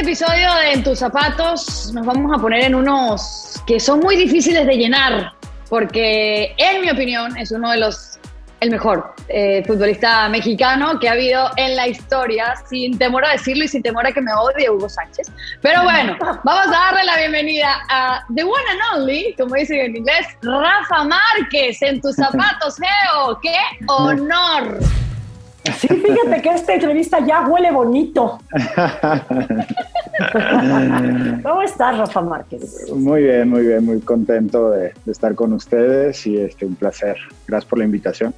Este episodio de En tus zapatos nos vamos a poner en unos que son muy difíciles de llenar, porque en mi opinión es uno de los, el mejor eh, futbolista mexicano que ha habido en la historia, sin temor a decirlo y sin temor a que me odie Hugo Sánchez. Pero bueno, vamos a darle la bienvenida a The One and Only, como dicen en inglés, Rafa Márquez, en tus zapatos, Geo. ¡Qué honor! Sí, fíjate que esta entrevista ya huele bonito. ¿Cómo estás, Rafa Márquez? Muy bien, muy bien, muy contento de, de, estar con ustedes y este, un placer. Gracias por la invitación.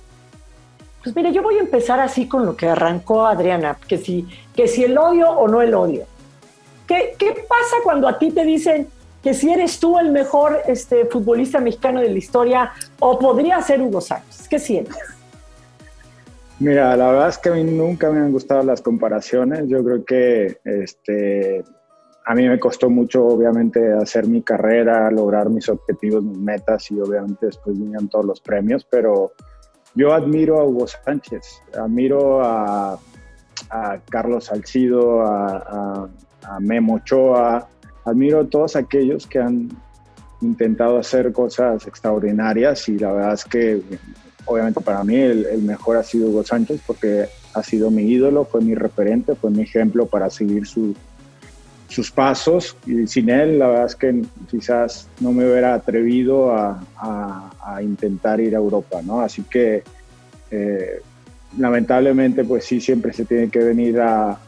Pues mire, yo voy a empezar así con lo que arrancó Adriana, que si, que si el odio o no el odio. ¿Qué, ¿Qué pasa cuando a ti te dicen que si eres tú el mejor este, futbolista mexicano de la historia o podría ser Hugo Sánchez? ¿Qué sientes? Mira, la verdad es que a mí nunca me han gustado las comparaciones. Yo creo que este, a mí me costó mucho, obviamente, hacer mi carrera, lograr mis objetivos, mis metas y obviamente después vinieron todos los premios, pero yo admiro a Hugo Sánchez, admiro a, Carlos Salcido, a, a, a, Memo Ochoa, admiro a todos aquellos que han intentado hacer cosas extraordinarias y la verdad es que obviamente para mí el, mejor ha sido Hugo Sánchez porque ha sido mi ídolo, fue mi referente, fue mi ejemplo para seguir su, sus pasos y sin él la verdad es que quizás no me hubiera atrevido a, intentar ir a Europa, ¿no? Así que eh, lamentablemente pues sí siempre se tiene que venir a,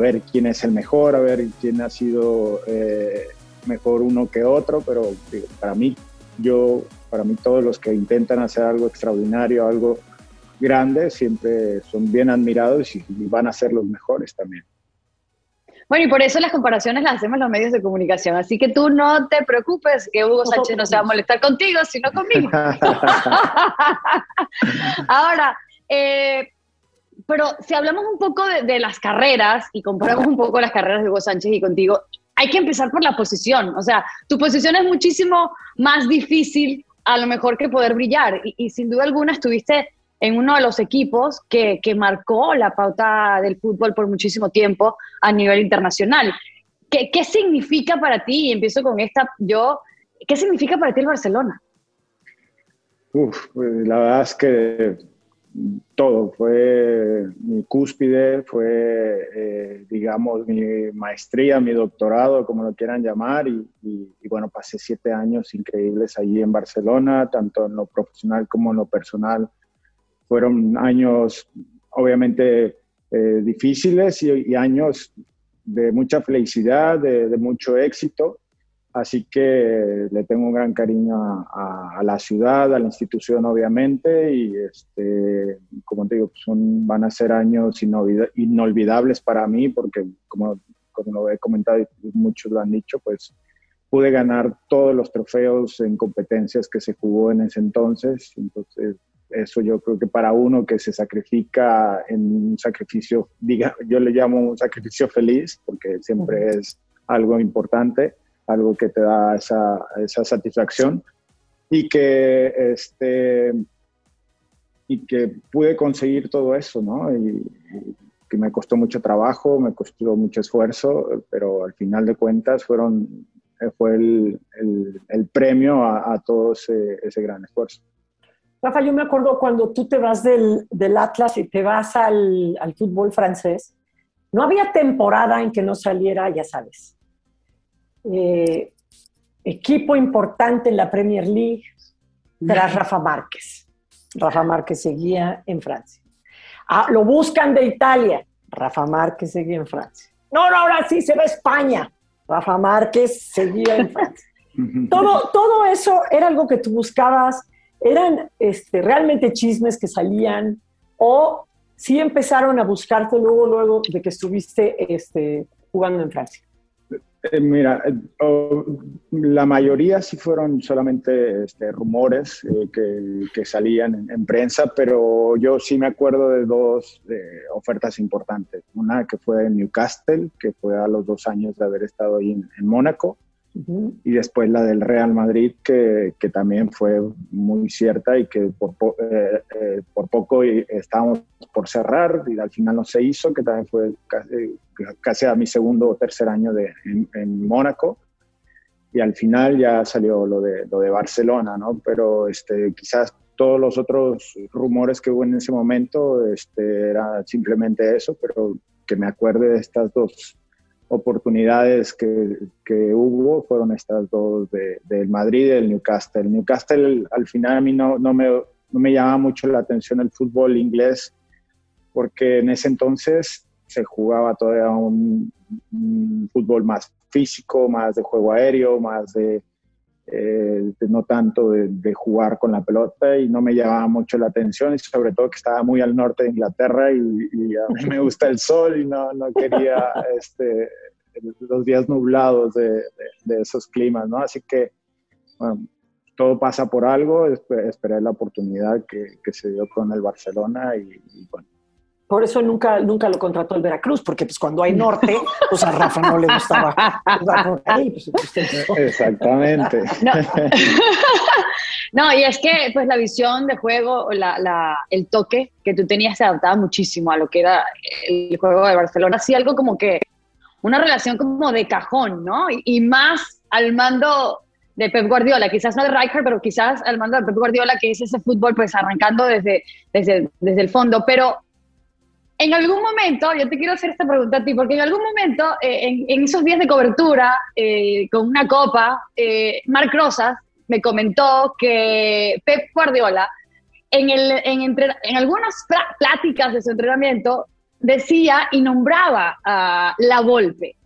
ver quién es el mejor, a ver quién ha sido eh, mejor uno que otro, pero para mí yo para mí todos los que intentan hacer algo extraordinario, algo grande, siempre son bien admirados y van a ser los mejores también. Bueno, y por eso las comparaciones las hacemos los medios de comunicación. Así que tú no te preocupes que Hugo Sánchez no se va a molestar contigo, sino conmigo. Ahora, eh, pero si hablamos un poco de, de, las carreras y comparamos un poco las carreras de Hugo Sánchez y contigo, hay que empezar por la posición. O sea, tu posición es muchísimo más difícil a lo mejor que poder brillar. Y, sin duda alguna estuviste en uno de los equipos que, que, marcó la pauta del fútbol por muchísimo tiempo a nivel internacional. ¿Qué, ¿Qué, significa para ti? Y empiezo con esta, yo, ¿qué significa para ti el Barcelona? Uf, pues la verdad es que todo, fue mi cúspide, fue, eh, digamos, mi maestría, mi doctorado, como lo quieran llamar, y, bueno, pasé siete años increíbles allí en Barcelona, tanto en lo profesional como en lo personal. Fueron años, obviamente, eh, difíciles y, años de mucha felicidad, de mucho éxito. Así que le tengo un gran cariño a, a, a, la ciudad, a la institución, obviamente, y este, como te digo, son, van a ser años inolvidables para mí, porque como, como lo he comentado y muchos lo han dicho, pues pude ganar todos los trofeos en competencias que se jugó en ese entonces. Entonces, eso yo creo que para uno que se sacrifica en un sacrificio, diga, yo le llamo un sacrificio feliz, porque siempre es algo importante algo que te da esa, esa satisfacción y que, este, y que pude conseguir todo eso, ¿no? Y, y, que me costó mucho trabajo, me costó mucho esfuerzo, pero al final de cuentas fueron, fue el, el, el premio a, a todo ese, ese, gran esfuerzo. Rafa, yo me acuerdo cuando tú te vas del, del Atlas y te vas al, al fútbol francés, no había temporada en que no saliera, ya sabes, eh, equipo importante en la Premier League tras Rafa Márquez. Rafa Márquez seguía en Francia. Ah, lo buscan de Italia. Rafa Márquez seguía en Francia. No, no, ahora sí se ve España. Rafa Márquez seguía en Francia. todo, todo eso era algo que tú buscabas ¿eran este, realmente chismes que salían o sí empezaron a buscarte luego, luego de que estuviste este, jugando en Francia? Eh, mira, eh, la mayoría sí fueron solamente este, rumores eh, que, salían en, prensa, pero yo sí me acuerdo de dos ofertas importantes. Una que fue en Newcastle, que fue a los dos años de haber estado ahí en Mónaco, y después la del Real Madrid, que, que también fue muy cierta y que por, eh, eh, por poco estábamos por cerrar y al final no se hizo, que también fue casi, casi a mi segundo o tercer año de, en, Mónaco. Y al final ya salió lo de, lo de Barcelona, ¿no? Pero este, quizás todos los otros rumores que hubo en ese momento este, era simplemente eso, pero que me acuerde de estas dos oportunidades que, que, hubo fueron estas dos de, del Madrid y del Newcastle. Newcastle al final a mí no, no, me, no me llama mucho la atención el fútbol inglés porque en ese entonces se jugaba todavía un, fútbol más físico, más de juego aéreo, más de, eh, no tanto de, de, jugar con la pelota y no me llamaba mucho la atención y sobre todo que estaba muy al norte de Inglaterra y, y a mí me gusta el sol y no, no quería este, los días nublados de, de, esos climas, ¿no? Así que, bueno, todo pasa por algo, esperé la oportunidad que, que se dio con el Barcelona y, y bueno, por eso nunca, nunca lo contrató el Veracruz, porque pues cuando hay norte, pues a Rafa no le gustaba pues, Exactamente. No. y es que pues la visión de juego, la, el toque que tú tenías se adaptaba muchísimo a lo que era el juego de Barcelona. Así algo como que una relación como de cajón, ¿no? Y, más al mando de Pep Guardiola, quizás no de Rijkaard, pero quizás al mando de Pep Guardiola, que es ese fútbol pues arrancando desde, desde, desde el fondo. Pero en algún momento, yo te quiero hacer esta pregunta a ti, porque en algún momento, eh, en, esos días de cobertura, eh, con una copa, eh, Marc Rosas me comentó que Pep Guardiola, en, el, en, algunas pláticas de su entrenamiento, decía y nombraba a La Volpe.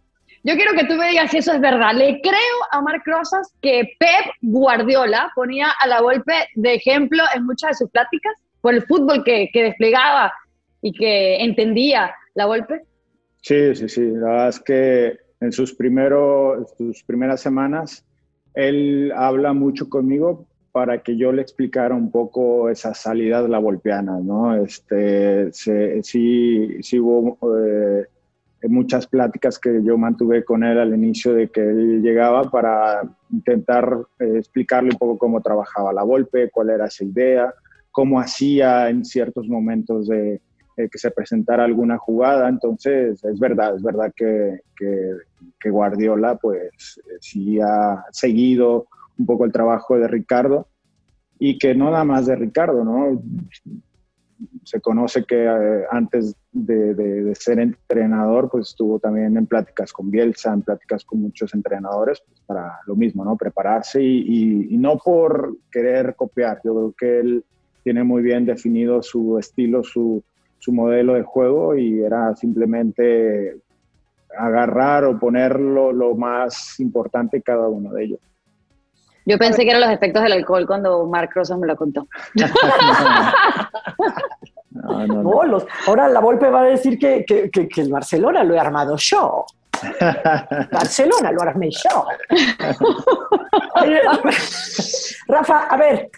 Yo quiero que tú me digas si eso es verdad. Le creo a Marc Rosas que Pep Guardiola ponía a La Volpe de ejemplo en muchas de sus pláticas por el fútbol que, que desplegaba y que entendía la golpe? Sí, sí, sí. La verdad es que en sus, primeros, sus primeras semanas él habla mucho conmigo para que yo le explicara un poco esas salidas la volpeanas, ¿no? Este, sí, sí hubo eh, muchas pláticas que yo mantuve con él al inicio de que él llegaba para intentar eh, explicarle un poco cómo trabajaba la golpe, cuál era esa idea, cómo hacía en ciertos momentos de, eh, que se presentara alguna jugada. Entonces, es verdad, es verdad que, que, Guardiola, pues, eh, sí ha seguido un poco el trabajo de Ricardo y que no nada más de Ricardo, ¿no? Se conoce que eh, antes de, de, ser entrenador, pues estuvo también en pláticas con Bielsa, en pláticas con muchos entrenadores, pues para lo mismo, ¿no? Prepararse y, y no por querer copiar. Yo creo que él tiene muy bien definido su estilo, su, su modelo de juego y era simplemente agarrar o poner lo, más importante cada uno de ellos. Yo pensé que eran los efectos del alcohol cuando Mark Rosas me lo contó. no, no, no. ahora la Volpe va a decir que, que, que, el Barcelona lo he armado yo. Barcelona lo armé yo. Rafa, a ver,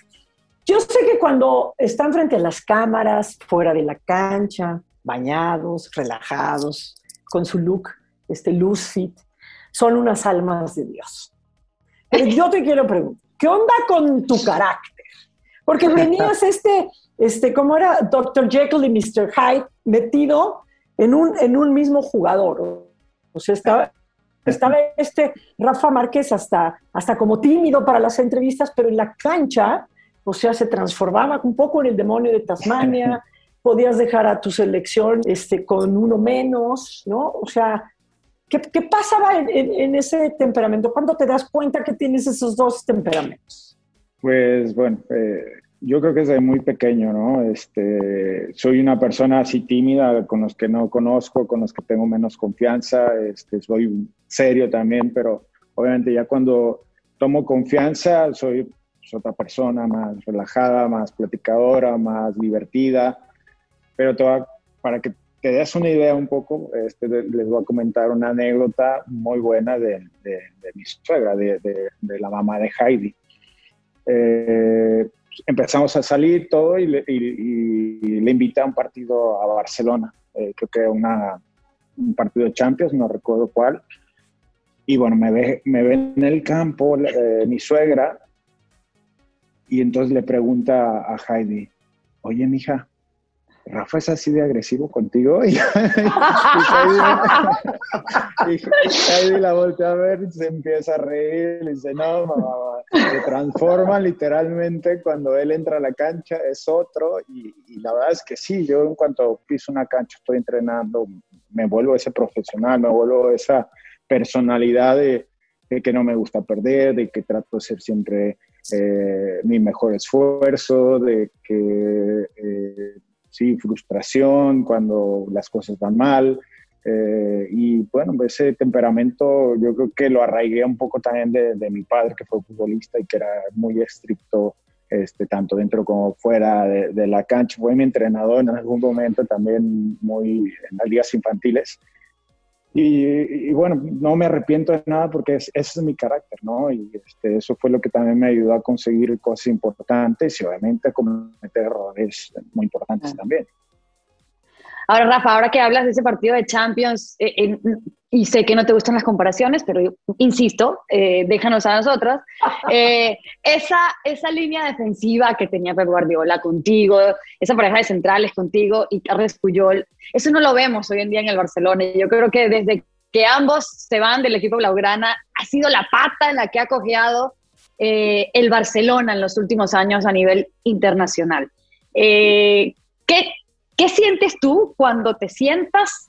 yo sé que cuando están frente a las cámaras, fuera de la cancha, bañados, relajados, con su look, este fit, son unas almas de Dios. Pero yo te quiero preguntar, ¿qué onda con tu carácter? Porque tenías este, este, ¿cómo era? Dr. Jekyll y Mr. Hyde metido en un, en un mismo jugador. O sea, estaba, estaba este Rafa Márquez hasta, hasta como tímido para las entrevistas, pero en la cancha o sea, se transformaba un poco en el demonio de Tasmania, podías dejar a tu selección este, con uno menos, ¿no? O sea, ¿qué, qué pasaba en, ese temperamento? ¿Cuándo te das cuenta que tienes esos dos temperamentos? Pues bueno, eh, yo creo que desde muy pequeño, ¿no? Este, soy una persona así tímida, con los que no conozco, con los que tengo menos confianza, este, soy serio también, pero obviamente ya cuando tomo confianza soy otra persona más relajada, más platicadora, más divertida. Pero para que te des una idea un poco, este, les voy a comentar una anécdota muy buena de, mi suegra, de, la mamá de Heidi. Eh, empezamos a salir todo y le, invité a un partido a Barcelona, eh, creo que una, un partido de Champions, no recuerdo cuál. Y bueno, me ve, me ve en el campo eh, mi suegra y entonces le pregunta a Heidi, oye, mija, Rafa es así de agresivo contigo. Y, Heidi, la voltea a ver y se empieza a reír. Y dice, no, mamá, se transforma literalmente cuando él entra a la cancha, es otro. Y, y, la verdad es que sí, yo en cuanto piso una cancha, estoy entrenando, me vuelvo ese profesional, me vuelvo esa personalidad de, que no me gusta perder, de que trato de ser siempre eh, mi mejor esfuerzo, de que eh, sí, frustración cuando las cosas van mal. Eh, y bueno, ese temperamento yo creo que lo arraigué un poco también de, mi padre, que fue futbolista y que era muy estricto, este, tanto dentro como fuera de, de la cancha. Fue mi entrenador en algún momento también muy en las ligas infantiles. Y, bueno, no me arrepiento de nada porque ese es mi carácter, ¿no? Y este, eso fue lo que también me ayudó a conseguir cosas importantes y obviamente a cometer errores muy importantes también. Ahora, Rafa, ahora que hablas de ese partido de Champions, eh, y sé que no te gustan las comparaciones, pero yo, insisto, eh, déjanos a nosotras, eh, esa, esa línea defensiva que tenía Pep Guardiola contigo, esa pareja de centrales contigo y Carles Puyol, eso no lo vemos hoy en día en el Barcelona. Yo creo que desde que ambos se van del equipo blaugrana, ha sido la pata en la que ha cojeado el Barcelona en los últimos años a nivel internacional. ¿qué, ¿Qué sientes tú cuando te sientas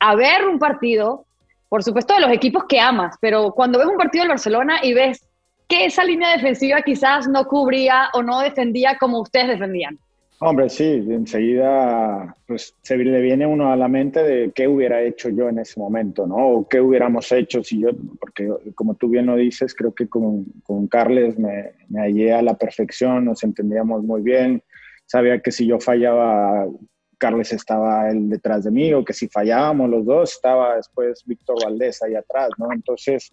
a ver un partido, por supuesto de los equipos que amas, pero cuando ves un partido del Barcelona y ves que esa línea defensiva quizás no cubría o no defendía como ustedes defendían? Hombre, sí, enseguida pues, se le viene uno a la mente de qué hubiera hecho yo en ese momento, ¿no? O qué hubiéramos hecho si yo, porque como tú bien lo dices, creo que con, con Carles me, me hallé a la perfección, nos entendíamos muy bien, sabía que si yo fallaba Carles estaba él detrás de mí, o que si fallábamos los dos, estaba después Víctor Valdés ahí atrás, ¿no? Entonces,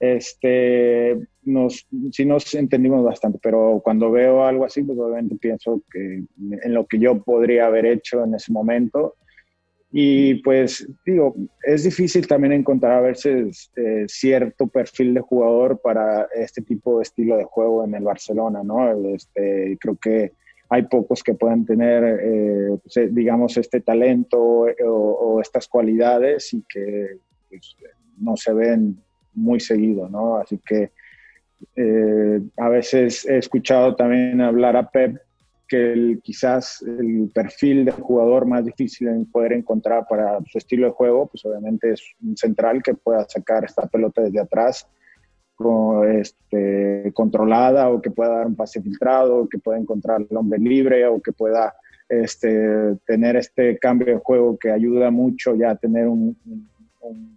este, nos, sí nos entendimos bastante, pero cuando veo algo así, pues obviamente pienso que en lo que yo podría haber hecho en ese momento. Y pues digo, es difícil también encontrar a veces eh, cierto perfil de jugador para este tipo de estilo de juego en el Barcelona, ¿no? Este, creo que hay pocos que puedan tener, eh, pues, eh, digamos, este talento eh, o, estas cualidades y que pues, no se ven muy seguido, ¿no? Así que a veces he escuchado también hablar a Pep que el, quizás el perfil de jugador más difícil en poder encontrar para su estilo de juego, pues obviamente es un central que pueda sacar esta pelota desde atrás este, controlada o que pueda dar un pase filtrado, que pueda encontrar el hombre libre o que pueda este, tener este cambio de juego que ayuda mucho ya a tener un,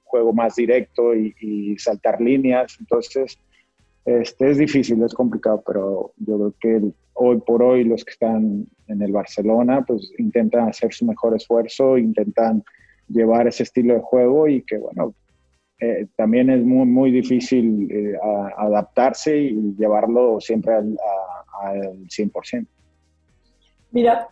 juego más directo y, saltar líneas. Entonces, este, es difícil, es complicado, pero yo creo que hoy por hoy los que están en el Barcelona pues intentan hacer su mejor esfuerzo, intentan llevar ese estilo de juego y que bueno, eh, también es muy, muy difícil eh, adaptarse y llevarlo siempre al, al 100%. Mira,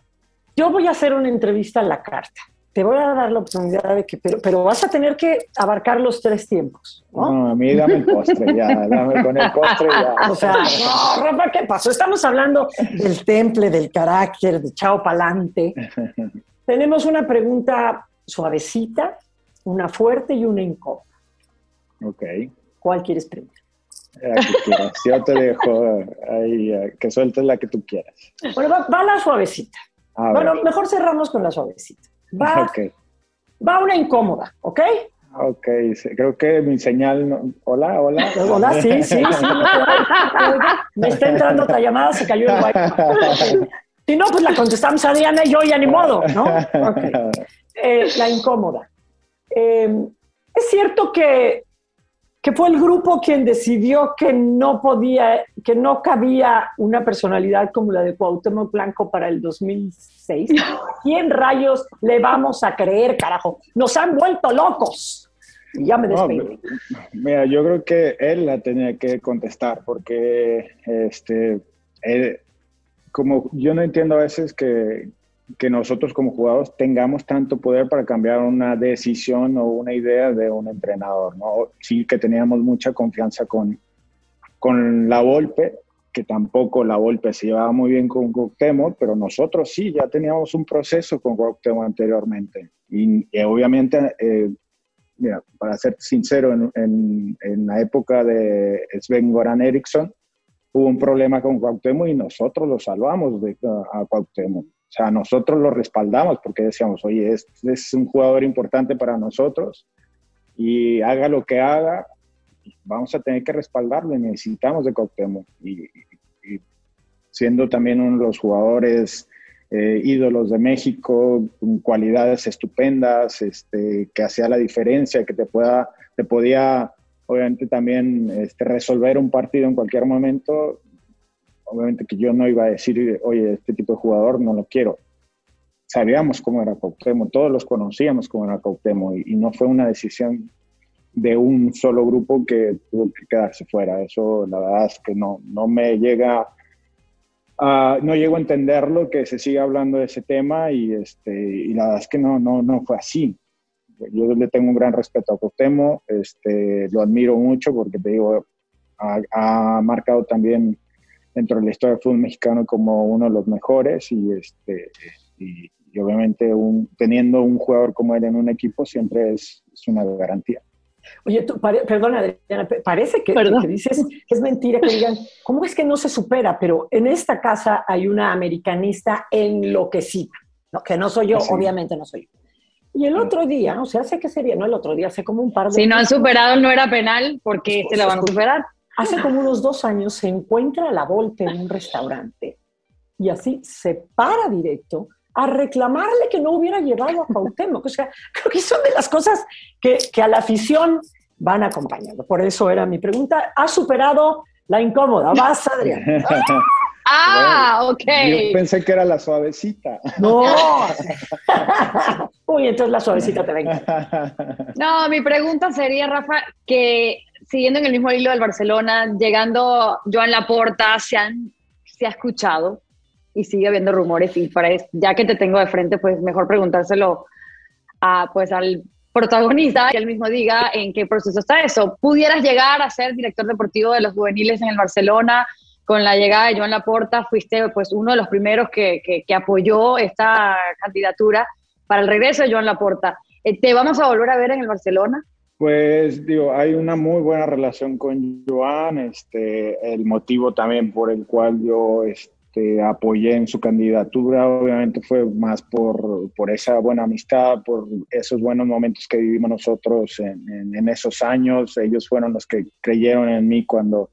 yo voy a hacer una entrevista a la carta. Te voy a dar la oportunidad de que, pero, pero vas a tener que abarcar los tres tiempos. ¿no? a mí dame el postre ya, dame con el postre ya. O sea, no, Rafa, ¿qué pasó? Estamos hablando del temple, del carácter, de chao pa'lante. Tenemos una pregunta suavecita, una fuerte y una incómoda. Ok. ¿Cuál quieres primero? La que quieras. Yo te dejo ahí, eh, que sueltes la que tú quieras. Bueno, va, la suavecita. bueno, mejor cerramos con la suavecita. Va, va una incómoda, ¿ok? Ok, creo que mi señal. Hola, hola. Hola, sí, sí, sí. Me está entrando otra llamada, se cayó el wifi. Si no, pues la contestamos a Diana y yo, ya ni modo, ¿no? Okay. Eh, la incómoda. Eh, es cierto que que fue el grupo quien decidió que no podía, que no cabía una personalidad como la de Cuauhtémoc Blanco para el 2006. quién rayos le vamos a creer, carajo? Nos han vuelto locos. Y ya me despedí. mira, yo creo que él la tenía que contestar porque este, como yo no entiendo a veces que, que nosotros como jugadores tengamos tanto poder para cambiar una decisión o una idea de un entrenador, ¿no? Sí que teníamos mucha confianza con, con la Volpe, que tampoco la Volpe se llevaba muy bien con Cuauhtémoc, pero nosotros sí, ya teníamos un proceso con Cuauhtémoc anteriormente. Y, obviamente, eh, mira, para ser sincero, en, en, la época de Sven Goran Eriksson, hubo un problema con Cuauhtémoc y nosotros lo salvamos de, a, a Cuauhtémoc. Sea, nosotros lo respaldamos porque decíamos, oye, este es un jugador importante para nosotros y haga lo que haga, vamos a tener que respaldarlo y necesitamos de Cuauhtémoc. Y, siendo también uno de los jugadores eh, ídolos de México, con cualidades estupendas, este, que hacía la diferencia, que te, pueda, te podía obviamente también este, resolver un partido en cualquier momento, obviamente que yo no iba a decir, oye, este tipo de jugador no lo quiero. Sabíamos cómo era Cuauhtémoc, todos los conocíamos cómo era Cuauhtémoc y, y no fue una decisión de un solo grupo que tuvo que quedarse fuera. Eso la verdad es que no, no me llega, a, no llego a entenderlo, que se siga hablando de ese tema y, este, y la verdad es que no, no, no fue así. Yo le tengo un gran respeto a Cuauhtémoc, este, lo admiro mucho porque te digo, ha, ha marcado también dentro de la historia del fútbol mexicano como uno de los mejores y, este, y, obviamente un, teniendo un jugador como él en un equipo siempre es, es una garantía. Oye, tú, perdona, Adriana, parece que, que, dices que es mentira que digan, ¿cómo es que no se supera? Pero en esta casa hay una americanista enloquecida, ¿no? que no soy yo, obviamente no soy yo. Y el otro día, o sea, sé que sería, no el otro día, hace como un par de... Si no han superado no era penal, porque se la van a superar. Hace como unos dos años se encuentra la Volpe en un restaurante y así se para directo a reclamarle que no hubiera llevado a Cuauhtémoc. O sea, creo que son de las cosas que, que a la afición van acompañando. Por eso era mi pregunta. ¿Ha superado la incómoda? Vas, Adrián. Ah, ok. Yo pensé que era la suavecita. No. Uy, entonces la suavecita te venga. No, mi pregunta sería, Rafa, que siguiendo en el mismo hilo del Barcelona, llegando Joan Laporta, se, han, se ha escuchado y sigue habiendo rumores y para ya que te tengo de frente, pues mejor preguntárselo a, pues, al protagonista, que él mismo diga en qué proceso está eso. ¿Pudieras llegar a ser director deportivo de los juveniles en el Barcelona? Con la llegada de Joan Laporta fuiste pues uno de los primeros que, que, apoyó esta candidatura para el regreso de Joan Laporta. Eh, ¿Te vamos a volver a ver en el Barcelona? Pues digo, hay una muy buena relación con Joan, este, el motivo también por el cual yo este, apoyé en su candidatura, obviamente fue más por, por, esa buena amistad, por esos buenos momentos que vivimos nosotros en, esos años, ellos fueron los que creyeron en mí cuando,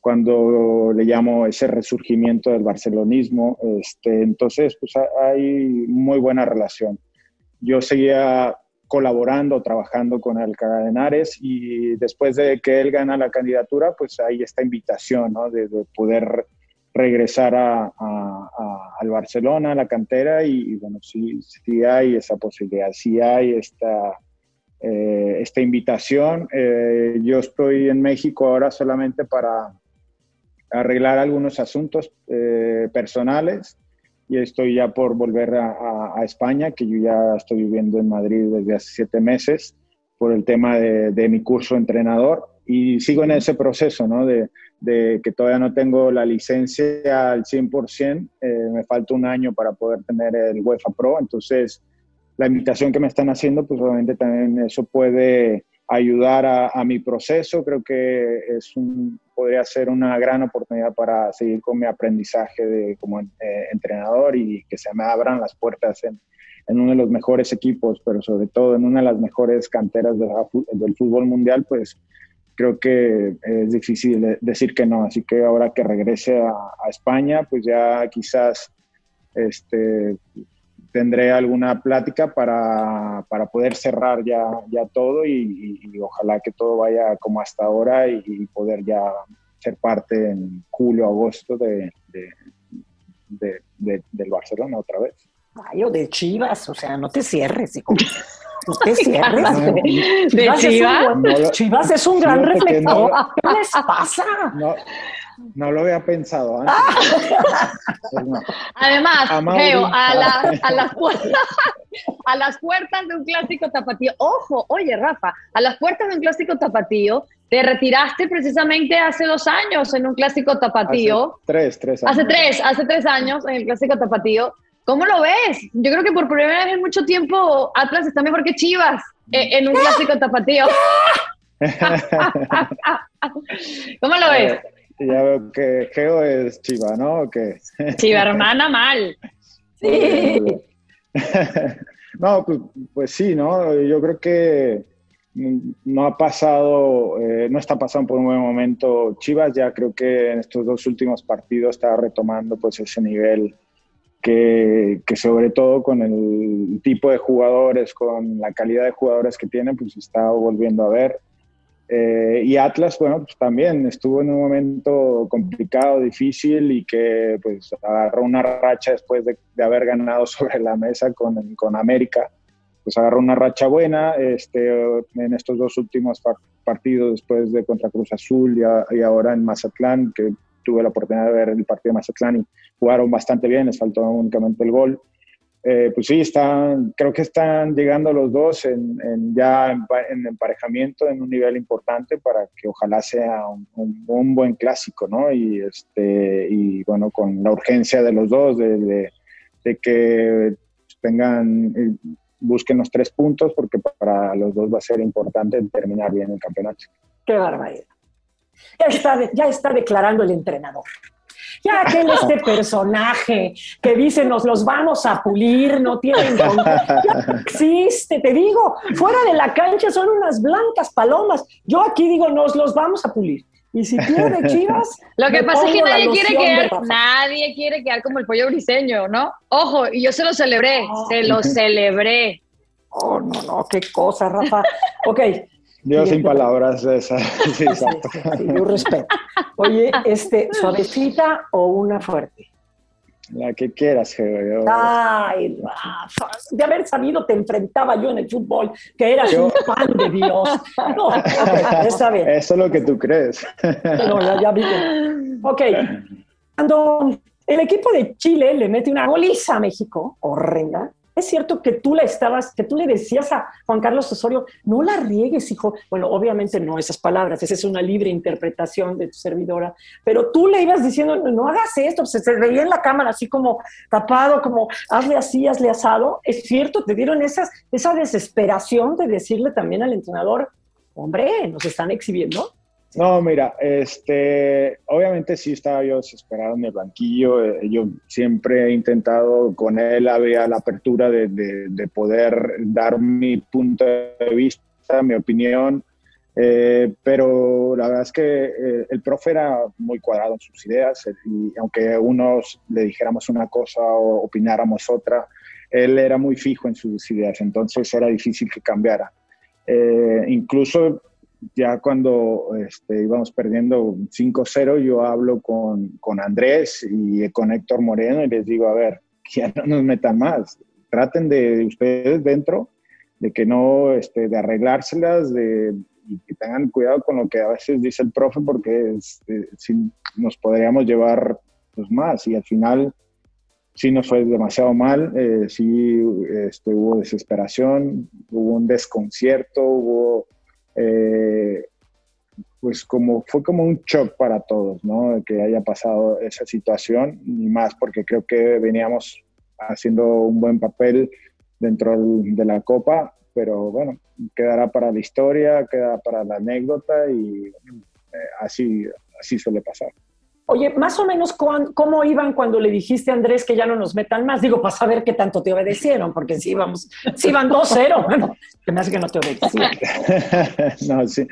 cuando le llamo ese resurgimiento del barcelonismo, este, entonces pues hay muy buena relación. Yo seguía colaborando, trabajando con Alcalá de y después de que él gana la candidatura, pues hay esta invitación de, poder regresar a, al Barcelona, a la cantera y, bueno, sí, sí, hay esa posibilidad, sí hay esta, eh, esta invitación. Eh, yo estoy en México ahora solamente para arreglar algunos asuntos eh, personales y estoy ya por volver a, España, que yo ya estoy viviendo en Madrid desde hace siete meses por el tema de, mi curso entrenador y sigo en ese proceso, ¿no? De, que todavía no tengo la licencia al 100%, eh, me falta un año para poder tener el UEFA Pro, entonces la invitación que me están haciendo, pues obviamente también eso puede ayudar a, mi proceso. Creo que es un, podría ser una gran oportunidad para seguir con mi aprendizaje de, como eh, entrenador y que se me abran las puertas en, en, uno de los mejores equipos, pero sobre todo en una de las mejores canteras del fútbol mundial, pues creo que es difícil decir que no. Así que ahora que regrese a, a España, pues ya quizás este, tendré alguna plática para, para poder cerrar ya, ya todo y, y- y ojalá que todo vaya como hasta ahora y, y poder ya ser parte en julio, agosto de, de- de- de- del Barcelona otra vez. Ay, o de Chivas, o sea, no te cierres, hijo. No te cierres. Cálmate. ¿De Chivas es un Chivas? buen- No lo- Chivas es un gran reflector. no- ¿Qué les pasa? No, lo había pensado antes. Pues no. Además, A Mauri. Geo, a, la- a las puertas, a las puertas de un clásico tapatío, ojo, oye Rafa, a las puertas de un clásico tapatío, te retiraste precisamente hace dos años en un clásico tapatío, Hace tres, tres años. hace tres, hace tres años en el clásico tapatío. ¿Cómo lo ves? Yo creo que por primera vez en mucho tiempo Atlas está mejor que Chivas eh, en un clásico tapatío. ¿Cómo lo ves? Ya veo que Geo es chiva, ¿no? ¿O qué? Chiva hermana mal. Sí. no, pues, pues sí, ¿no? Yo creo que no ha pasado, eh, no está pasando por un buen momento Chivas, ya creo que en estos dos últimos partidos está retomando pues ese nivel que, que sobre todo con el tipo de jugadores, con la calidad de jugadores que tienen, pues está volviendo a ver. Eh, y Atlas, bueno, pues también estuvo en un momento complicado, difícil y que pues agarró una racha después de, haber ganado sobre la mesa con, con América. Pues agarró una racha buena este, en estos dos últimos par- partidos después de contra Cruz Azul y, y ahora en Mazatlán, que tuve la oportunidad de ver el partido de Mazatlán y jugaron bastante bien, les faltó únicamente el gol. Eh, pues sí, están, creo que están llegando los dos en, ya en, pa- en emparejamiento en un nivel importante para que ojalá sea un, buen clásico, ¿no? Y, este, y bueno, con la urgencia de los dos, de, que tengan, eh, busquen los tres puntos, porque para los dos va a ser importante terminar bien el campeonato. Qué barbaridad. Ya está, ya está declarando el entrenador. Ya que él, este personaje que dice nos los vamos a pulir, no tienen con- ya no existe, te digo, fuera de la cancha son unas blancas palomas. Yo aquí digo nos los vamos a pulir. Y si pierde Chivas, Lo que pasa es que nadie quiere quedar, nadie quiere quedar como el pollo briseño, ¿no? Ojo, y yo se lo celebré, se lo celebré. Oh, no, no, qué cosa, Rafa. Ok. Yo sin palabras esa. Sí, exacto. sí, sí, yo respeto. Oye, este, suavecita o una fuerte. La que quieras, Geo. Ay, Rafa, de haber sabido te enfrentaba yo en el fútbol, que eras Yo- un pan de Dios. No, ok, está bien. Eso es lo que tú crees. No, ya, ya vi Ok, cuando el equipo de Chile le mete una goliza a México, horrenda, es cierto que tú la estabas, que tú le decías a Juan Carlos Osorio, no la riegues, hijo. Bueno, obviamente no esas palabras, esa es una libre interpretación de tu servidora, pero tú le ibas diciendo, no, no hagas esto, se, se veía en la cámara así como tapado, como hazle así, hazle asado. Es cierto, te dieron esas, esa desesperación de decirle también al entrenador, hombre, nos están exhibiendo. No, mira, este, obviamente sí estaba yo desesperado en el banquillo. eh, Yo siempre he intentado con él, había la apertura de, de- de poder dar mi punto de vista, mi opinión. eh, pero la verdad es que eh, el profe era muy cuadrado en sus ideas y aunque unos le dijéramos una cosa o opináramos otra, él era muy fijo en sus ideas, entonces era difícil que cambiara. Incluso ya cuando este, íbamos perdiendo 5-0, yo hablo con, con Andrés y con Héctor Moreno y les digo, a ver, ya no nos metan más, traten de, de ustedes dentro, de que no, este, de arreglárselas, de, y que tengan cuidado con lo que a veces dice el profe, porque este, sí nos podríamos llevar pues, más y al final sí nos fue demasiado mal, eh, sí este, hubo desesperación, hubo un desconcierto, hubo eh, pues como fue como un shock para todos, ¿no? Que haya pasado esa situación, y más porque creo que veníamos haciendo un buen papel dentro de la Copa, pero bueno, quedará para la historia, quedará para la anécdota y eh, así, así suele pasar. Oye, más o menos cuán- cómo iban cuando le dijiste a Andrés que ya no nos metan más. Digo, para saber qué tanto te obedecieron, porque si íbamos, si iban 2-0, bueno, que me hace que no te obedecían. no, sí,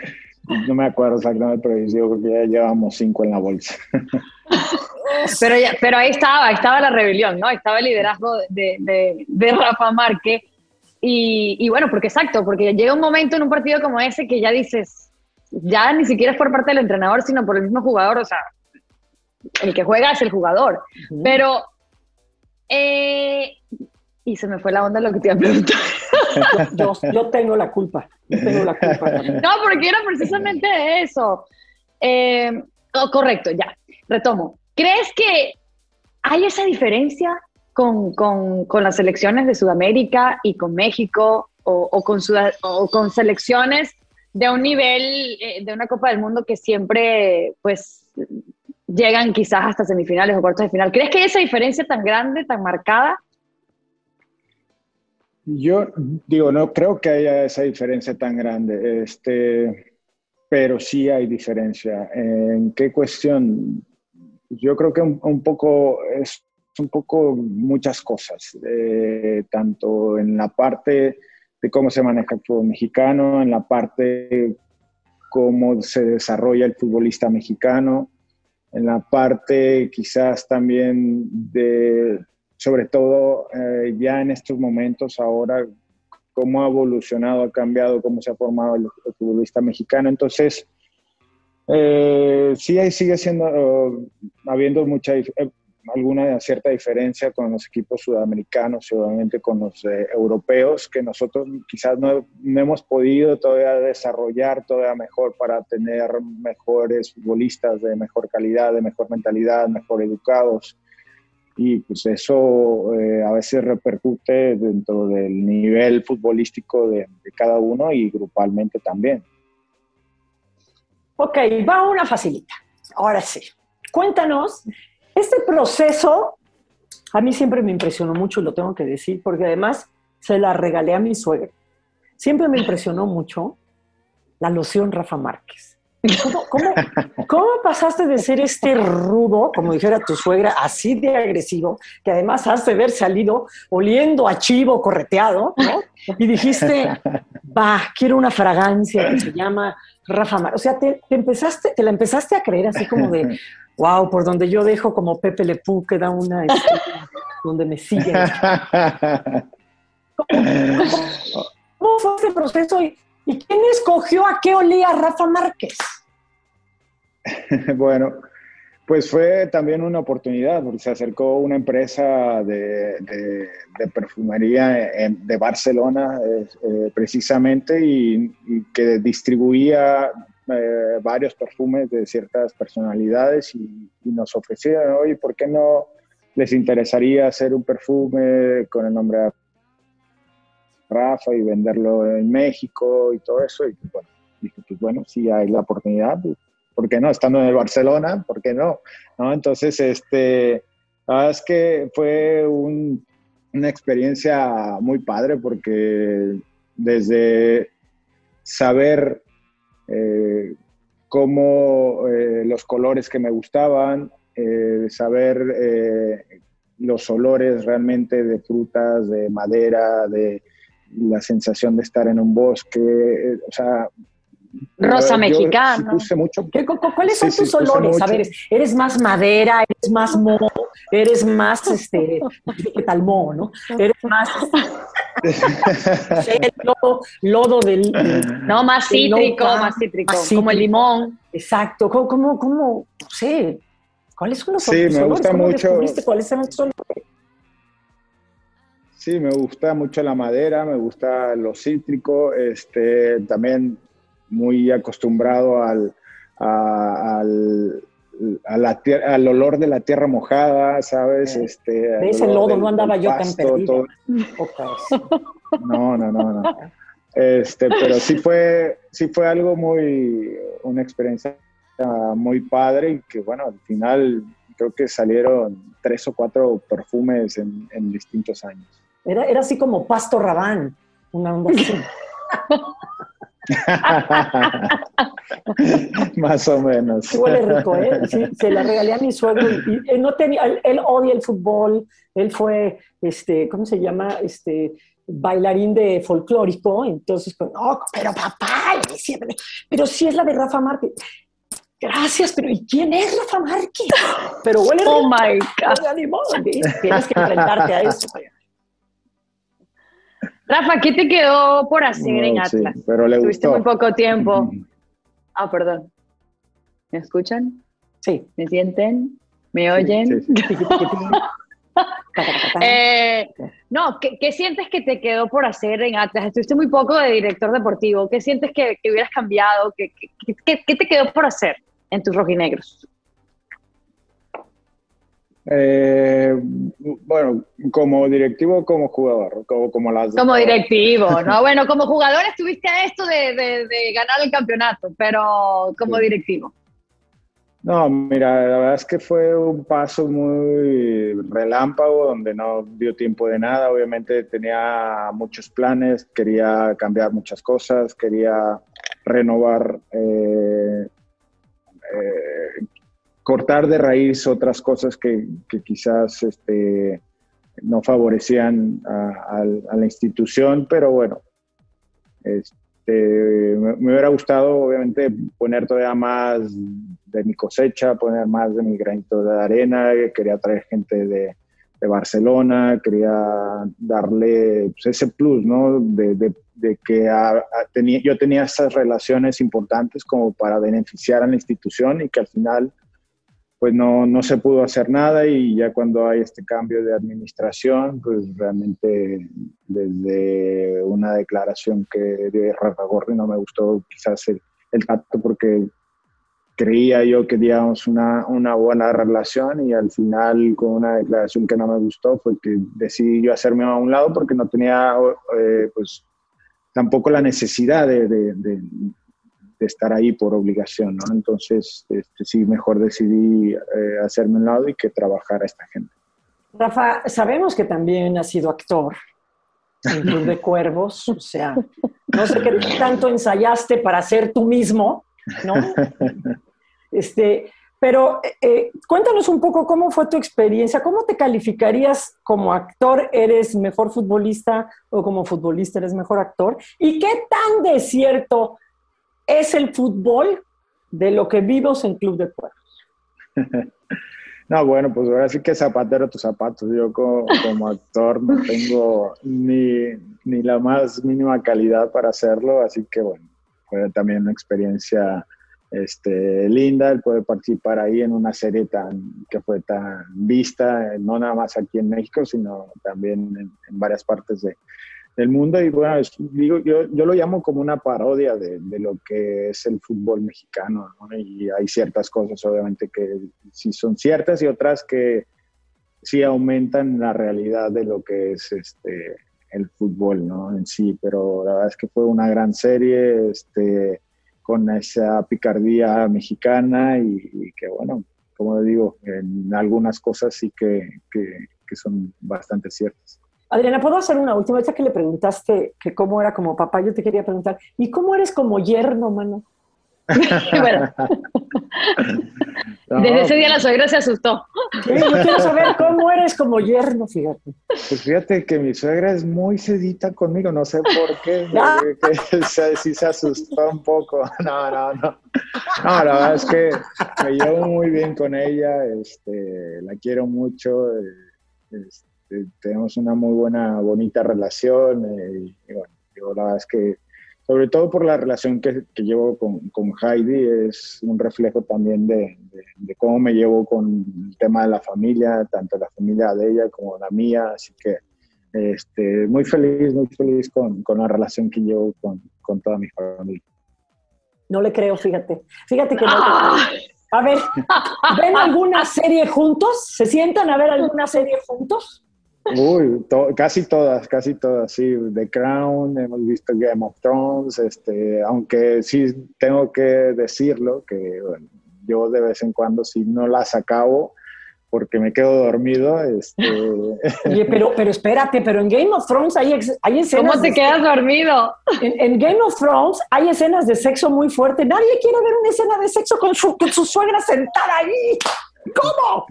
no me acuerdo exactamente, pero yo que ya llevamos cinco en la bolsa. pero, pero ahí estaba, ahí estaba la rebelión, ¿no? Ahí estaba el liderazgo de, de, de Rafa Márquez. Y, y, bueno, porque exacto, porque llega un momento en un partido como ese que ya dices, ya ni siquiera es por parte del entrenador, sino por el mismo jugador, o sea, el que juega es el jugador. Pero, eh, y se me fue la onda lo que te iba a preguntar. Yo, yo, tengo la culpa, yo tengo la culpa. No, porque era precisamente eso. Eh, oh, correcto, ya, retomo. ¿Crees que hay esa diferencia con, con, con las selecciones de Sudamérica y con México o, o, con, o con selecciones de un nivel eh, de una Copa del Mundo que siempre, pues, llegan quizás hasta semifinales o cuartos de final. ¿Crees que hay esa diferencia tan grande, tan marcada? Yo digo, no creo que haya esa diferencia tan grande, este, pero sí hay diferencia. ¿En qué cuestión? Yo creo que un, poco es un poco muchas cosas, eh, tanto en la parte de cómo se maneja el fútbol mexicano, en la parte cómo se desarrolla el futbolista mexicano, en la parte quizás también de, sobre todo eh, ya en estos momentos ahora, cómo ha evolucionado, ha cambiado, cómo se ha formado el, futbolista mexicano. Entonces, eh, sí, ahí sigue siendo, habiendo mucha, eh, alguna cierta diferencia con los equipos sudamericanos y obviamente con los eh, europeos, que nosotros quizás no, no, hemos podido todavía desarrollar todavía mejor para tener mejores futbolistas de mejor calidad, de mejor mentalidad, mejor educados. Y pues eso eh, a veces repercute dentro del nivel futbolístico de, de cada uno y grupalmente también. Ok, va una facilita. Ahora sí. Cuéntanos este proceso a mí siempre me impresionó mucho, lo tengo que decir, porque además se la regalé a mi suegra. Siempre me impresionó mucho la loción Rafa Márquez. ¿Cómo, pasaste de ser este rudo, como dijera tu suegra, así de agresivo, que además has de haber salido oliendo a chivo correteado, ¿no? Y dijiste, va, quiero una fragancia que se llama Rafa Márquez. O sea, te, empezaste, te la empezaste a creer así como de, Wow, por donde yo dejo como Pepe Le Pú, queda una donde me siguen. ¿Cómo, fue ese proceso y, quién escogió a qué olía Rafa Márquez? bueno, pues fue también una oportunidad, porque se acercó una empresa de, perfumería de Barcelona eh, precisamente y, que distribuía eh, varios perfumes de ciertas personalidades y, nos ofrecieron, oye, ¿por qué no les interesaría hacer un perfume con el nombre de Rafa y venderlo en México y todo eso? Y bueno, dije, pues bueno, si hay la oportunidad, pues, ¿por qué no? Estando en el Barcelona, ¿por qué no? ¿No? Entonces, este, la verdad es que fue una experiencia muy padre porque desde saber eh, cómo eh, los colores que me gustaban, eh, saber los olores realmente de frutas, de madera, de la sensación de estar en un bosque, o sea... Rosa mexicana. mucho. ¿Cuáles son tus olores? A ver, ¿eres más madera? ¿Eres más moho? ¿Eres más, este, qué tal moho, no? ¿Eres más el lodo, lodo del, No, más cítrico, más cítrico, como el limón. Exacto, ¿cómo, cómo, cómo no sé, cuáles son los Sí, me gusta mucho. ¿Cuáles son los Sí, me gusta mucho la madera, me gusta lo cítrico, este, también muy acostumbrado al, al al olor de la tierra mojada, ¿sabes? Este, ese lodo no andaba yo tan perdido. No, no, no, no. Este, pero sí fue, sí fue algo muy, una experiencia muy padre y que bueno, al final creo que salieron tres o cuatro perfumes en, distintos años. Era, era así como Pasto Rabán, una onda así. Más o menos. Huele rico, ¿eh? Sí, se la regalé a mi suegro y, él no tenía, él, odia el fútbol, él fue, este, ¿cómo se llama? Este, bailarín de folclórico, entonces, pues, no, pero papá, pero sí es la de Rafa Márquez. Gracias, pero ¿y quién es Rafa Márquez? Pero huele Oh my God. Tienes que enfrentarte a eso. Rafa, ¿qué te quedó por hacer en sí, Atlas? pero le Tuviste gustó. muy poco tiempo. Ah, perdón. ¿Me escuchan? Sí. ¿Me sienten? ¿Me oyen? Sí, sí. Eh, no, ¿qué, qué sientes que te quedó por hacer en Atlas? Estuviste muy poco de director deportivo. ¿Qué sientes que, que hubieras cambiado? ¿Qué, qué, qué- qué te quedó por hacer en tus rojinegros? Eh, bueno, como directivo o como jugador, como, como las dos. Como directivo, ¿no? Bueno, como jugador estuviste a esto de, de- de ganar el campeonato, pero como Sí. directivo. No, mira, la verdad es que fue un paso muy relámpago, donde no dio tiempo de nada. Obviamente tenía muchos planes, quería cambiar muchas cosas, quería renovar, eh, eh, cortar de raíz otras cosas que, que quizás este, no favorecían a, la institución, pero bueno, este, me, hubiera gustado obviamente poner todavía más de mi cosecha, poner más de mi granito de arena, quería traer gente de, Barcelona, quería darle pues, ese plus, ¿no? De, de- de que tenía, yo tenía esas relaciones importantes como para beneficiar a la institución y que al final pues no, no se pudo hacer nada y ya cuando hay este cambio de administración, pues realmente desde una declaración que dio Rafa Gorri no me gustó quizás el, el trato porque creía yo que teníamos una, una buena relación y al final con una declaración que no me gustó fue que decidí yo hacerme a un lado porque no tenía eh, pues tampoco la necesidad de- de estar ahí por obligación, ¿no? Entonces, este, sí, mejor decidí eh, hacerme a un lado y que trabajara esta gente. Rafa, sabemos que también has sido actor en Club de Cuervos, o sea, no sé qué tanto ensayaste para ser tú mismo, ¿no? Este, pero eh, cuéntanos un poco cómo fue tu experiencia, cómo te calificarías como actor, eres mejor futbolista o como futbolista eres mejor actor, y qué tan desierto es el fútbol de lo que vimos en Club de Cuervos. No, bueno, pues ahora sí que zapatero tus zapatos. Yo como, actor no tengo ni, ni la más mínima calidad para hacerlo, así que bueno, fue también una experiencia este, linda el poder participar ahí en una serie tan que fue tan vista, no nada más aquí en México, sino también en, en varias partes de, del mundo. Y bueno, digo, yo, yo lo llamo como una parodia de, de lo que es el fútbol mexicano, ¿no? Y hay ciertas cosas, obviamente, que sí son ciertas y otras que sí aumentan la realidad de lo que es este el fútbol, ¿no? En sí, pero la verdad es que fue una gran serie, este, con esa picardía mexicana y, y que, bueno, como digo, en algunas cosas sí que, que, que son bastante ciertas. Adriana, ¿puedo hacer una última? Ahorita que le preguntaste que cómo era como papá, yo te quería preguntar, ¿y cómo eres como yerno, mano? bueno, No, desde ese día la suegra se asustó. Sí, yo quiero saber cómo eres como yerno, fíjate. Pues fíjate que mi suegra es muy sedita conmigo, no sé por qué, que se- sí se asustó un poco. No, no, no. No, la verdad es que me llevo muy bien con ella, este, la quiero mucho, eh, tenemos una muy buena, bonita relación eh, y, y bueno, yo la verdad es que sobre todo por la relación que, que llevo con, con Heidi, es un reflejo también de, de- de cómo me llevo con el tema de la familia, tanto la familia de ella como la mía, así que este, muy feliz, muy feliz con, con la relación que llevo con, con toda mi familia. No le creo, fíjate. Fíjate que no. Ah. A ver, ¿ven alguna serie juntos? ¿Se sientan a ver alguna serie juntos? Uy, to- casi todas, casi todas, sí. The Crown, hemos visto Game of Thrones, este, aunque sí tengo que decirlo, que bueno, yo de vez en cuando sí no las acabo porque me quedo dormido. Este, Oye, pero, pero espérate, pero en Game of Thrones hay, hay escenas. ¿Cómo te de- quedas dormido? En, en Game of Thrones hay escenas de sexo muy fuerte. Nadie quiere ver una escena de sexo con su, con su suegra sentada ahí. ¿Cómo?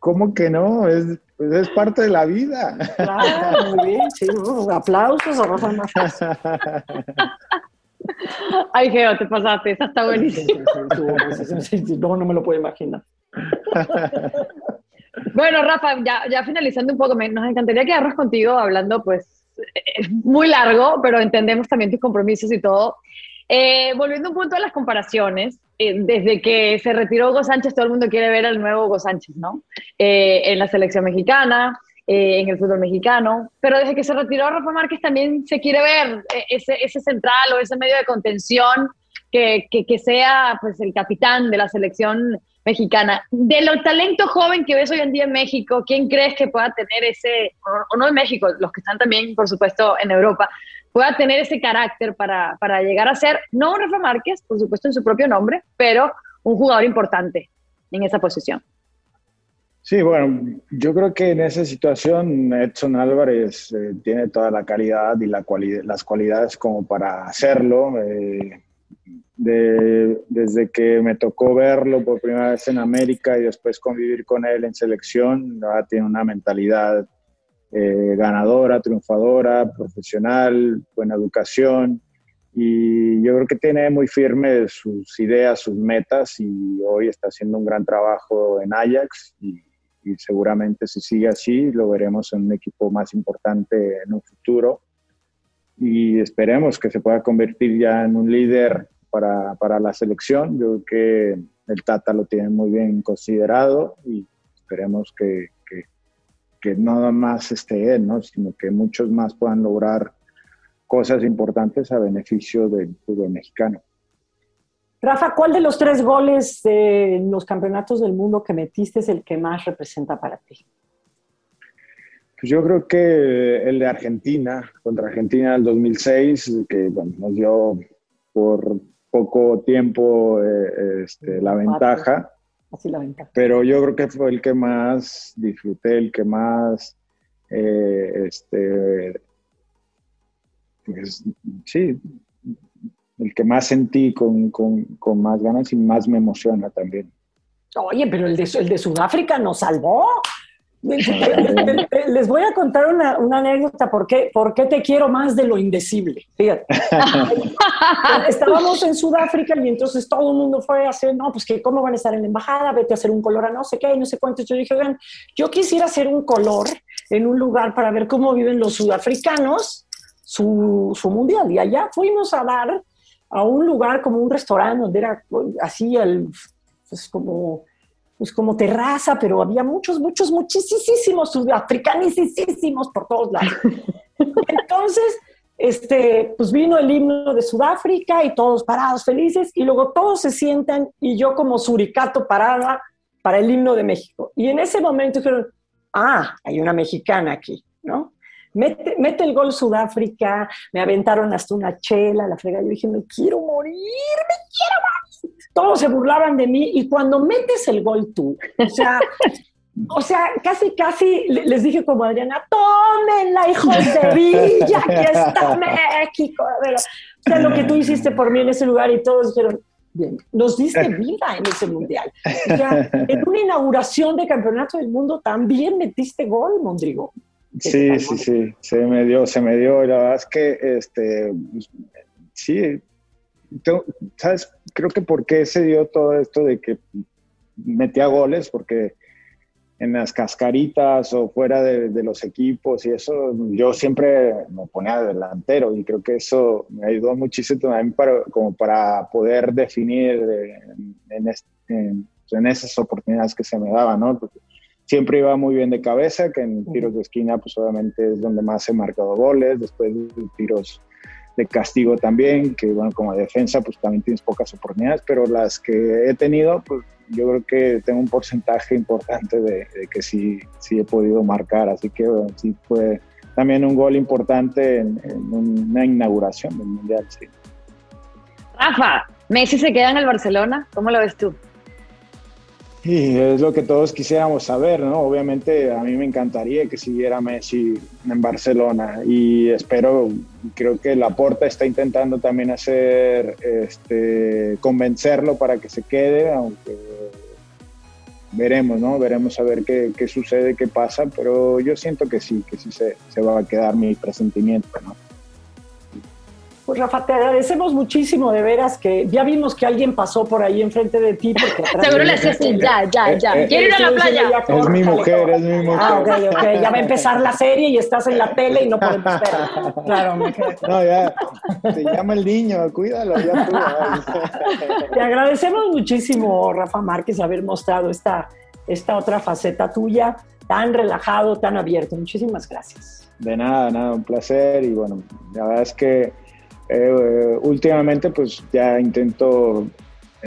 ¿Cómo que no? Es, Pues es parte de la vida. Claro, muy bien, sí, aplausos a Rafa Márquez. Ay, Geo, te pasaste, esa está buenísima. No, no me lo puedo imaginar. Bueno, Rafa, ya, ya finalizando un poco, nos encantaría quedarnos contigo hablando, pues, es muy largo, pero entendemos también tus compromisos y todo. Eh, volviendo un punto a las comparaciones, eh, desde que se retiró Hugo Sánchez, todo el mundo quiere ver al nuevo Hugo Sánchez, ¿no? Eh, en la selección mexicana, en el fútbol mexicano, pero desde que se retiró Rafa Márquez también se quiere ver ese, ese central o ese medio de contención que, que, que, sea pues el capitán de la selección mexicana. De los talentos joven que ves hoy en día en México, ¿quién crees que pueda tener ese, o no en México, los que están también, por supuesto, en Europa, pueda tener ese carácter para, para llegar a ser, no un Rafa Márquez, por supuesto en su propio nombre, pero un jugador importante en esa posición. Sí, bueno, yo creo que en esa situación Edson Álvarez eh, tiene toda la calidad y la las cualidades como para hacerlo. Eh, de, desde que me tocó verlo por primera vez en América y después convivir con él en selección, tiene una mentalidad eh, ganadora, triunfadora, profesional, buena educación. Y yo creo que tiene muy firme sus ideas, sus metas y hoy está haciendo un gran trabajo en Ajax y, seguramente si sigue así lo veremos en un equipo más importante en un futuro y esperemos que se pueda convertir ya en un líder para, para, la selección. Yo creo que el Tata lo tiene muy bien considerado y esperemos que, que nada más esté él, ¿no? sino que muchos más puedan lograr cosas importantes a beneficio del fútbol mexicano. Rafa, ¿cuál de los tres goles en los campeonatos del mundo que metiste es el que más representa para ti? Pues yo creo que el de Argentina, contra Argentina del 2006, que nos dio por poco tiempo eh, este, la ventaja. Pero yo creo que fue el que más disfruté, el que más, eh, este, pues, sí, el que más sentí con, con, con, más ganas y más me emociona también. Oye, pero el de, el de Sudáfrica nos salvó. Les voy a contar una, una anécdota. ¿Por qué, ¿Por qué, te quiero más de lo indecible? Fíjate. Estábamos en Sudáfrica y entonces todo el mundo fue a hacer, no, pues que cómo van a estar en la embajada, vete a hacer un color a no sé qué, no sé cuánto. Yo dije, oigan, yo quisiera hacer un color en un lugar para ver cómo viven los sudafricanos su, su mundial. Y allá fuimos a dar a un lugar como un restaurante donde era así, el, pues como pues como terraza, pero había muchos, muchos, muchísimos sudafricanísimos por todos lados. Entonces, este, pues vino el himno de Sudáfrica y todos parados felices y luego todos se sientan y yo como suricato parada para el himno de México. Y en ese momento dijeron, ah, hay una mexicana aquí, ¿no? Mete, mete, el gol Sudáfrica, me aventaron hasta una chela, la frega, yo dije, me quiero morir, me quiero morir todos se burlaban de mí y cuando metes el gol tú, o sea, o sea, casi, casi les dije como Adriana, tómenla, hijos de Villa, aquí está México. o sea, lo que tú hiciste por mí en ese lugar y todos dijeron, bien, nos diste vida en ese mundial. O sea, en una inauguración de campeonato del mundo también metiste gol, Mondrigo. Sí, sí, sí, se me dio, se me dio. La verdad es que, este, sí, ¿sabes? Creo que por qué se dio todo esto de que metía goles, porque en las cascaritas o fuera de, los equipos y eso, yo siempre me ponía delantero y creo que eso me ayudó muchísimo también para, como para poder definir en, en, esas oportunidades que se me daban, ¿no? siempre iba muy bien de cabeza, que en tiros de esquina pues obviamente es donde más he marcado goles, después de tiros de castigo también, que bueno, como defensa pues también tienes pocas oportunidades, pero las que he tenido, pues yo creo que tengo un porcentaje importante de, que sí, sí he podido marcar, así que sí fue también un gol importante en, una inauguración del Mundial, sí. Rafa, Messi se queda en el Barcelona, ¿cómo lo ves tú? Y es lo que todos quisiéramos saber, ¿no? Obviamente a mí me encantaría que siguiera Messi en Barcelona y espero, creo que Laporta está intentando también hacer, este, convencerlo para que se quede, aunque veremos, ¿no? Veremos a ver qué, qué, sucede, qué pasa, pero yo siento que sí, que sí se, se va a quedar mi presentimiento, ¿no? Pues Rafa, te agradecemos muchísimo, de veras, que ya vimos que alguien pasó por ahí enfrente de ti. Porque Seguro le hacía así, ya, ya, ya. Eh, eh, ¿Quiere ir a la playa? Es mi mujer, es mi mujer. Ah, ok, ok. Ya va a empezar la serie y estás en la tele y no podemos esperar. Claro, me No, ya, se llama el niño, cuídalo, ya tú. Te agradecemos muchísimo, Rafa Márquez, haber mostrado esta, esta otra faceta tuya, tan relajado, tan abierto. Muchísimas gracias. De nada, nada, un placer y bueno, la verdad es que eh, últimamente pues ya intento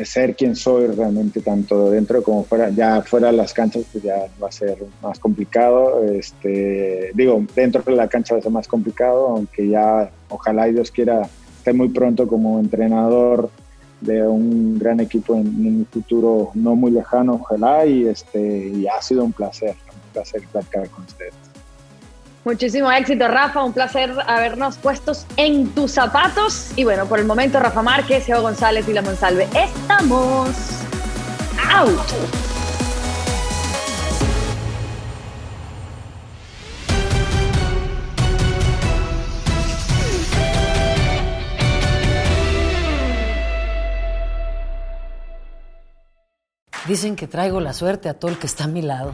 ser quien soy realmente tanto dentro como fuera. Ya fuera de las canchas pues ya va a ser más complicado. Este digo dentro de la cancha va a ser más complicado aunque ya ojalá y Dios quiera esté muy pronto como entrenador de un gran equipo en, un futuro no muy lejano ojalá y este y ha sido un placer un placer platicar con ustedes Muchísimo éxito, Rafa. Un placer habernos puestos en tus zapatos. Y bueno, por el momento, Rafa Márquez, Diego González y La Monsalve. Estamos out. Dicen que traigo la suerte a todo el que está a mi lado.